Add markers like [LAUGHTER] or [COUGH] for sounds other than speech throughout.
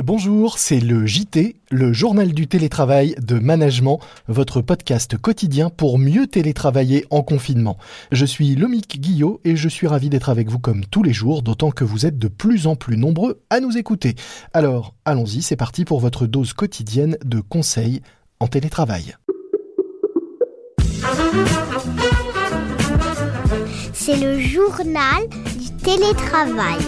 Bonjour, c'est le JT, le journal du télétravail de management, votre podcast quotidien pour mieux télétravailler en confinement. Je suis Lomique Guillot et je suis ravi d'être avec vous comme tous les jours, d'autant que vous êtes de plus en plus nombreux à nous écouter. Alors, allons-y, c'est parti pour votre dose quotidienne de conseils en télétravail. C'est le journal du télétravail.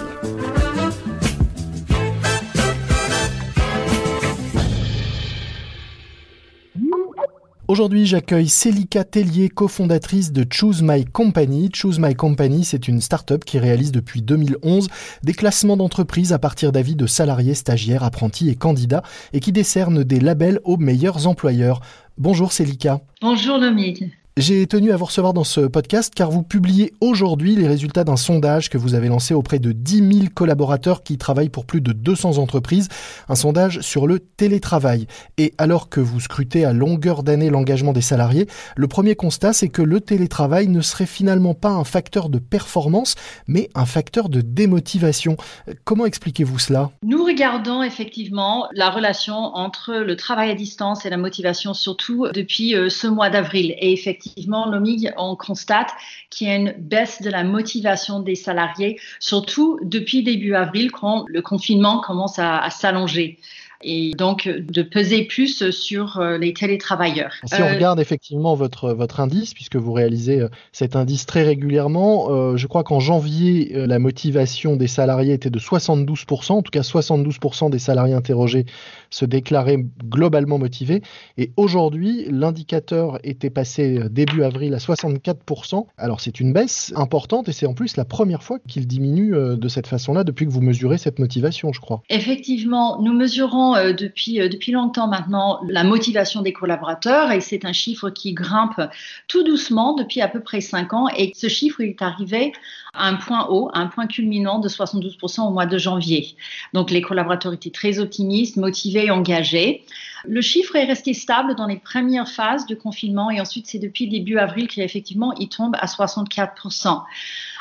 Aujourd'hui, j'accueille Célika Tellier, cofondatrice de Choose My Company. Choose My Company, c'est une start-up qui réalise depuis 2011 des classements d'entreprises à partir d'avis de salariés, stagiaires, apprentis et candidats et qui décerne des labels aux meilleurs employeurs. Bonjour Célika. Bonjour Dominique. J'ai tenu à vous recevoir dans ce podcast car vous publiez aujourd'hui les résultats d'un sondage que vous avez lancé auprès de 10 000 collaborateurs qui travaillent pour plus de 200 entreprises, un sondage sur le télétravail. Et alors que vous scrutez à longueur d'année l'engagement des salariés, le premier constat c'est que le télétravail ne serait finalement pas un facteur de performance, mais un facteur de démotivation. Comment expliquez-vous cela? Nous regardons effectivement la relation entre le travail à distance et la motivation, surtout depuis euh, ce mois d'avril. Et effectivement, effectivement, Lomig, on constate qu'il y a une baisse de la motivation des salariés, surtout depuis début avril, quand le confinement commence à s'allonger et donc de peser plus sur euh, les télétravailleurs. Si on euh, regarde effectivement votre, votre indice, puisque vous réalisez euh, cet indice très régulièrement, je crois qu'en janvier, la motivation des salariés était de 72%, en tout cas 72% des salariés interrogés se déclaraient globalement motivés, et aujourd'hui, l'indicateur était passé début avril à 64%. Alors c'est une baisse importante, et c'est en plus la première fois qu'il diminue de cette façon-là depuis que vous mesurez cette motivation, je crois. Effectivement, nous mesurons euh, depuis, euh, depuis longtemps maintenant la motivation des collaborateurs et c'est un chiffre qui grimpe tout doucement depuis à peu près 5 ans et ce chiffre est arrivé à un point haut, un point culminant de 72% au mois de janvier. Donc les collaborateurs étaient très optimistes, motivés, engagés. Le chiffre est resté stable dans les premières phases du confinement et ensuite c'est depuis début avril qu'effectivement il tombe à 64%.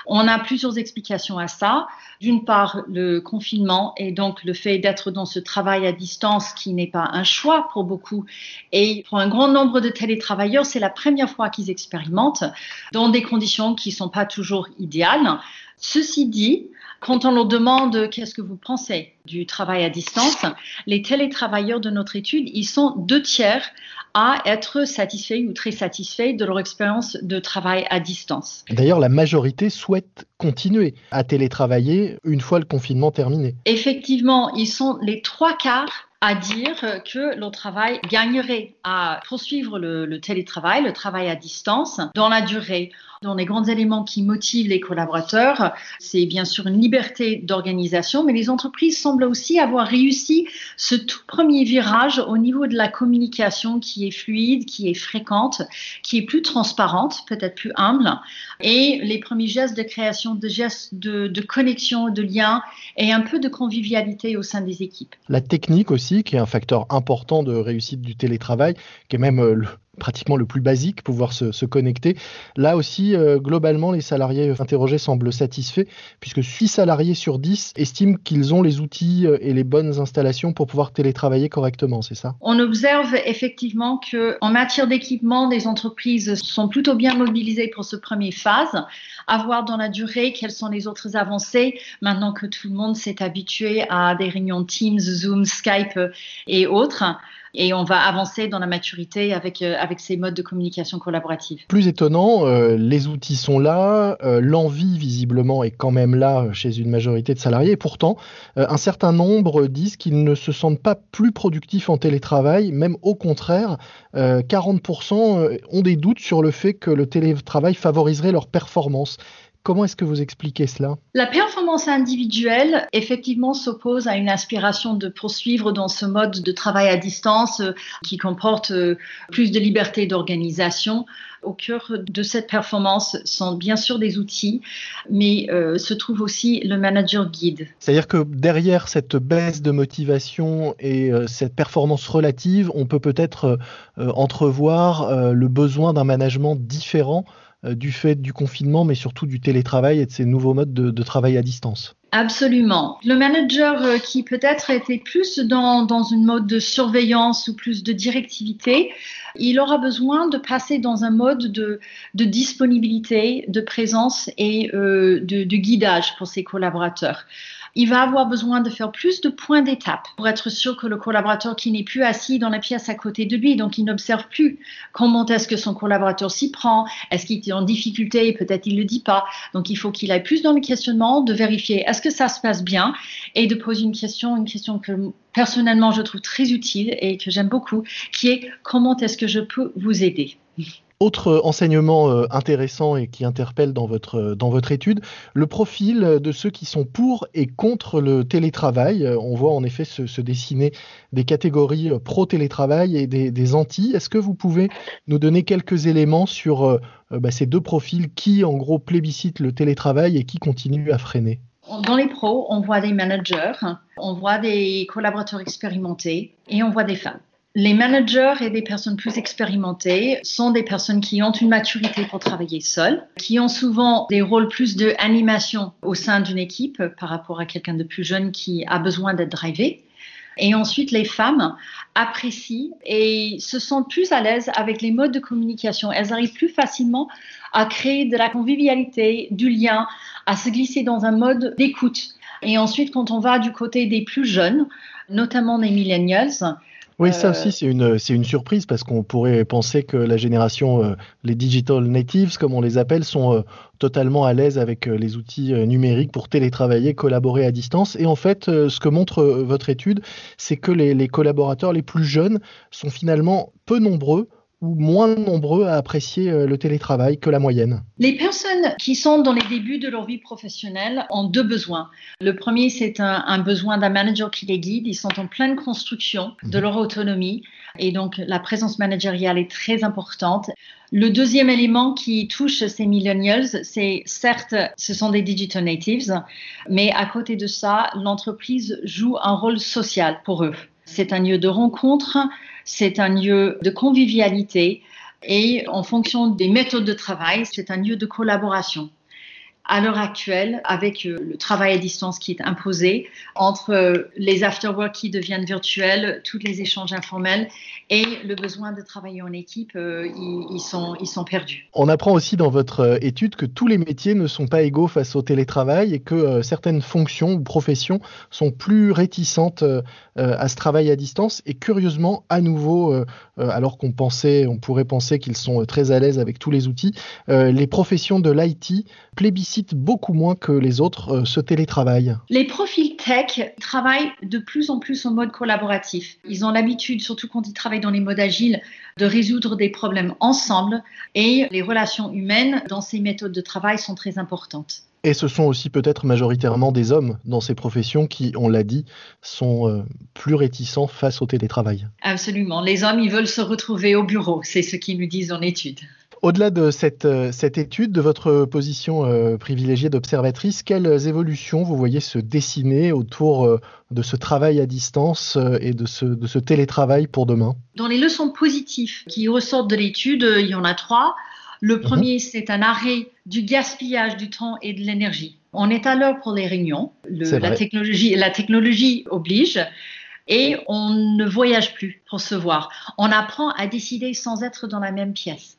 On a plusieurs explications à ça. D'une part, le confinement et donc le fait d'être dans ce travail à distance qui n'est pas un choix pour beaucoup. Et pour un grand nombre de télétravailleurs, c'est la première fois qu'ils expérimentent dans des conditions qui ne sont pas toujours idéales. Ceci dit, quand on leur demande qu'est-ce que vous pensez du travail à distance, les télétravailleurs de notre étude, ils sont deux tiers à être satisfaits ou très satisfaits de leur expérience de travail à distance. D'ailleurs, la majorité souhaite continuer à télétravailler une fois le confinement terminé. Effectivement, ils sont les trois quarts à dire que le travail gagnerait à poursuivre le, télétravail, le travail à distance dans la durée. Dans les grands éléments qui motivent les collaborateurs, c'est bien sûr une liberté d'organisation, mais les entreprises semblent aussi avoir réussi ce tout premier virage au niveau de la communication qui est fluide, qui est fréquente, qui est plus transparente, peut-être plus humble, et les premiers gestes de création, de gestes de, de connexion, de lien et un peu de convivialité au sein des équipes. La technique aussi qui est un facteur important de réussite du télétravail, qui est même euh, pratiquement le plus basique, pouvoir se, connecter. Là aussi, euh, globalement, les salariés interrogés semblent satisfaits, puisque 6 salariés sur 10 estiment qu'ils ont les outils euh, et les bonnes installations pour pouvoir télétravailler correctement, c'est ça? On observe effectivement qu'en matière d'équipement, des entreprises sont plutôt bien mobilisées pour ce premier phase. À voir dans la durée quelles sont les autres avancées, maintenant que tout le monde s'est habitué à des réunions Teams, Zoom, Skype et autres et on va avancer dans la maturité avec, euh, ces modes de communication collaborative. Plus étonnant, euh, les outils sont là, euh, l'envie visiblement est quand même là chez une majorité de salariés, et pourtant un certain nombre disent qu'ils ne se sentent pas plus productifs en télétravail, même au contraire, 40% ont des doutes sur le fait que le télétravail favoriserait leur performance. Comment est-ce que vous expliquez cela? La performance individuelle, effectivement, s'oppose à une aspiration de poursuivre dans ce mode de travail à distance euh, qui comporte euh, plus de liberté d'organisation. Au cœur de cette performance sont bien sûr des outils, mais euh, se trouve aussi le manager guide. C'est-à-dire que derrière cette baisse de motivation et cette performance relative, on peut peut-être entrevoir le besoin d'un management différent du fait du confinement, mais surtout du télétravail et de ces nouveaux modes de travail à distance. Absolument. Le manager euh, qui peut-être était plus dans, dans une mode de surveillance ou plus de directivité, il aura besoin de passer dans un mode de, de disponibilité, de présence et euh, de guidage pour ses collaborateurs il va avoir besoin de faire plus de points d'étape pour être sûr que le collaborateur qui n'est plus assis dans la pièce à côté de lui, donc il n'observe plus comment est-ce que son collaborateur s'y prend, est-ce qu'il est en difficulté et peut-être il ne le dit pas. Donc il faut qu'il aille plus dans le questionnement, de vérifier est-ce que ça se passe bien et de poser une question, une question que personnellement je trouve très utile et que j'aime beaucoup, qui est comment est-ce que je peux vous aider? Autre enseignement euh, intéressant et qui interpelle dans votre, euh, dans votre étude, le profil de ceux qui sont pour et contre le télétravail. Euh, on voit en effet se, dessiner des catégories pro-télétravail et des, anti. Est-ce que vous pouvez nous donner quelques éléments sur bah, ces deux profils qui, en gros, plébiscitent le télétravail et qui continuent à freiner? Dans les pros, on voit des managers, on voit des collaborateurs expérimentés et on voit des femmes. Les managers et des personnes plus expérimentées sont des personnes qui ont une maturité pour travailler seules, qui ont souvent des rôles plus de animation au sein d'une équipe par rapport à quelqu'un de plus jeune qui a besoin d'être drivé. Et ensuite, les femmes apprécient et se sentent plus à l'aise avec les modes de communication. Elles arrivent plus facilement à créer de la convivialité, du lien, à se glisser dans un mode d'écoute. Et ensuite, quand on va du côté des plus jeunes, notamment des millennials, oui, ça aussi, c'est une, surprise parce qu'on pourrait penser que la génération, euh, les digital natives, comme on les appelle, sont euh, totalement à l'aise avec euh, les outils numériques pour télétravailler, collaborer à distance. Et en fait, ce que montre votre étude, c'est que les, les collaborateurs les plus jeunes sont finalement peu nombreux ou moins nombreux à apprécier euh, le télétravail que la moyenne Les personnes qui sont dans les débuts de leur vie professionnelle ont deux besoins. Le premier, c'est un, besoin d'un manager qui les guide. Ils sont en pleine construction de mhm. leur autonomie et donc la présence managériale est très importante. Le deuxième élément qui touche ces millennials, c'est certes, ce sont des digital natives, mais à côté de ça, l'entreprise joue un rôle social pour eux. C'est un lieu de rencontre, c'est un lieu de convivialité et en fonction des méthodes de travail, c'est un lieu de collaboration à l'heure actuelle, avec euh, le travail à distance qui est imposé, entre euh, les afterwork qui deviennent virtuels, tous les échanges informels et le besoin de travailler en équipe, euh, ils, sont, ils sont perdus. On apprend aussi dans votre étude que tous les métiers ne sont pas égaux face au télétravail et que certaines fonctions ou professions sont plus réticentes à ce travail à distance. Et curieusement, à nouveau, alors qu'on pensait, on pourrait penser qu'ils sont très à l'aise avec tous les outils, les professions de l'IT plébiscitent beaucoup moins que les autres euh, ce télétravail Les profils tech travaillent de plus en plus en mode collaboratif. Ils ont l'habitude, surtout quand ils travaillent dans les modes agiles, de résoudre des problèmes ensemble et les relations humaines dans ces méthodes de travail sont très importantes. Et ce sont aussi peut-être majoritairement des hommes dans ces professions qui, on l'a dit, sont euh, plus réticents face au télétravail. Absolument. Les hommes, ils veulent se retrouver au bureau. C'est ce qu'ils nous disent en études. Au-delà de cette, euh, cette, étude, de votre position euh, privilégiée d'observatrice, quelles évolutions vous voyez se dessiner autour euh, de ce travail à distance et de ce, de ce télétravail pour demain? Dans les leçons positives qui ressortent de l'étude, il y en a trois. Le mhm. premier, c'est un arrêt du gaspillage du temps et de l'énergie. On est à l'heure pour les réunions. la, technologie, la technologie oblige et on ne voyage plus pour se voir. On apprend à décider sans être dans la même pièce.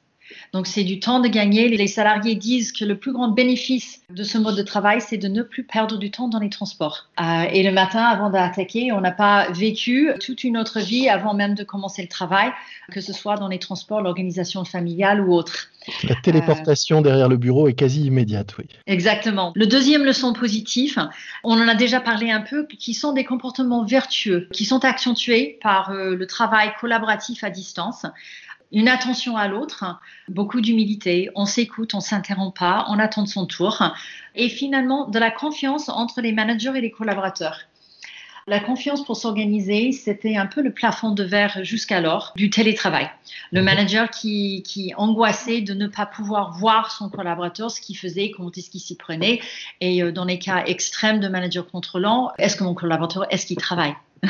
Donc c'est du temps de gagner. Les salariés disent que le plus grand bénéfice de ce mode de travail, c'est de ne plus perdre du temps dans les transports. Euh, et le matin, avant d'attaquer, on n'a pas vécu toute une autre vie avant même de commencer le travail, que ce soit dans les transports, l'organisation familiale ou autre. La téléportation derrière le bureau est quasi immédiate, oui. Exactement. Le deuxième leçon positive, on en a déjà parlé un peu, qui sont des comportements vertueux, qui sont accentués par euh, le travail collaboratif à distance une attention à l'autre, beaucoup d'humilité, on s'écoute, on s'interrompt pas, on attend son tour, et finalement de la confiance entre les managers et les collaborateurs. La confiance pour s'organiser, c'était un peu le plafond de verre jusqu'alors du télétravail. Le mhm. manager qui, qui angoissait de ne pas pouvoir voir son collaborateur, ce qu'il faisait, comment est-ce qu'il s'y prenait. Et euh, dans les cas extrêmes de manager contrôlant, est-ce que mon collaborateur, est-ce qu'il travaille? [LAUGHS]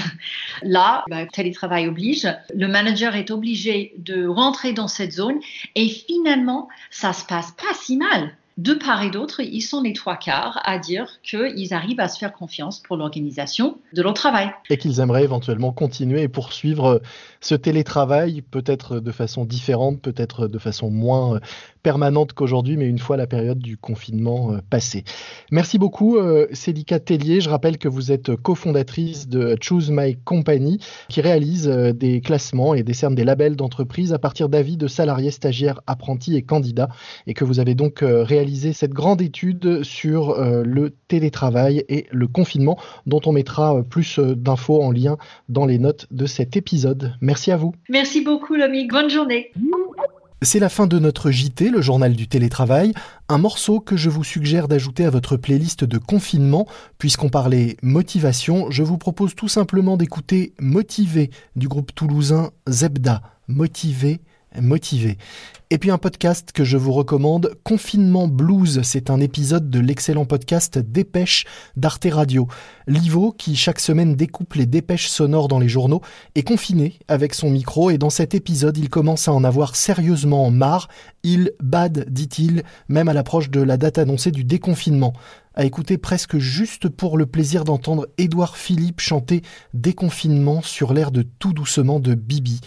Là, bah, télétravail oblige, le manager est obligé de rentrer dans cette zone et finalement, ça se passe pas si mal de part et d'autre, ils sont les trois quarts à dire qu'ils arrivent à se faire confiance pour l'organisation de leur travail. Et qu'ils aimeraient éventuellement continuer et poursuivre ce télétravail, peut-être de façon différente, peut-être de façon moins permanente qu'aujourd'hui, mais une fois la période du confinement euh, passée. Merci beaucoup, euh, Célica Tellier. Je rappelle que vous êtes cofondatrice de Choose My Company, qui réalise euh, des classements et décerne des labels d'entreprise à partir d'avis de salariés, stagiaires, apprentis et candidats, et que vous avez donc réalisé cette grande étude sur le télétravail et le confinement, dont on mettra plus d'infos en lien dans les notes de cet épisode. Merci à vous. Merci beaucoup, Lomique. Bonne journée. C'est la fin de notre JT, le journal du télétravail, un morceau que je vous suggère d'ajouter à votre playlist de confinement. Puisqu'on parlait motivation, je vous propose tout simplement d'écouter Motivé du groupe toulousain Zebda. Motivé motivé. Et puis un podcast que je vous recommande, Confinement Blues, c'est un épisode de l'excellent podcast Dépêche d'Arte Radio. Livo, qui chaque semaine découpe les dépêches sonores dans les journaux, est confiné avec son micro et dans cet épisode il commence à en avoir sérieusement marre. Il bad, dit-il, même à l'approche de la date annoncée du déconfinement à écouter presque juste pour le plaisir d'entendre Édouard Philippe chanter Déconfinement sur l'air de Tout doucement de Bibi,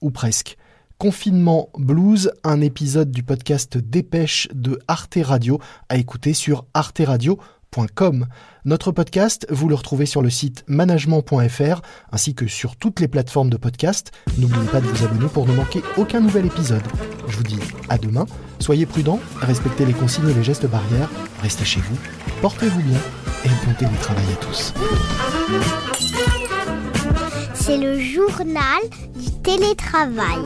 ou presque. Confinement Blues, un épisode du podcast Dépêche de Arte Radio à écouter sur arteradio.com. Notre podcast, vous le retrouvez sur le site management.fr ainsi que sur toutes les plateformes de podcast. N'oubliez pas de vous abonner pour ne manquer aucun nouvel épisode. Je vous dis à demain. Soyez prudents, respectez les consignes et les gestes barrières, restez chez vous, portez-vous bien et bon télétravail à tous. C'est le journal télétravail.